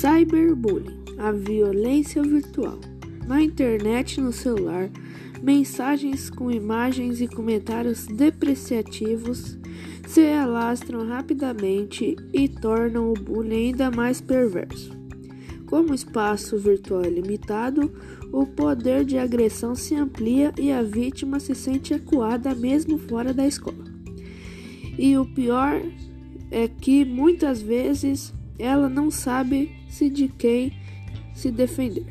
Cyberbullying, a violência virtual. Na internet, no celular, mensagens com imagens e comentários depreciativos se alastram rapidamente e tornam o bullying ainda mais perverso. Como o espaço virtual é limitado, o poder de agressão se amplia e a vítima se sente acuada mesmo fora da escola. E o pior é que muitas vezes ela não sabe se de quem se defender.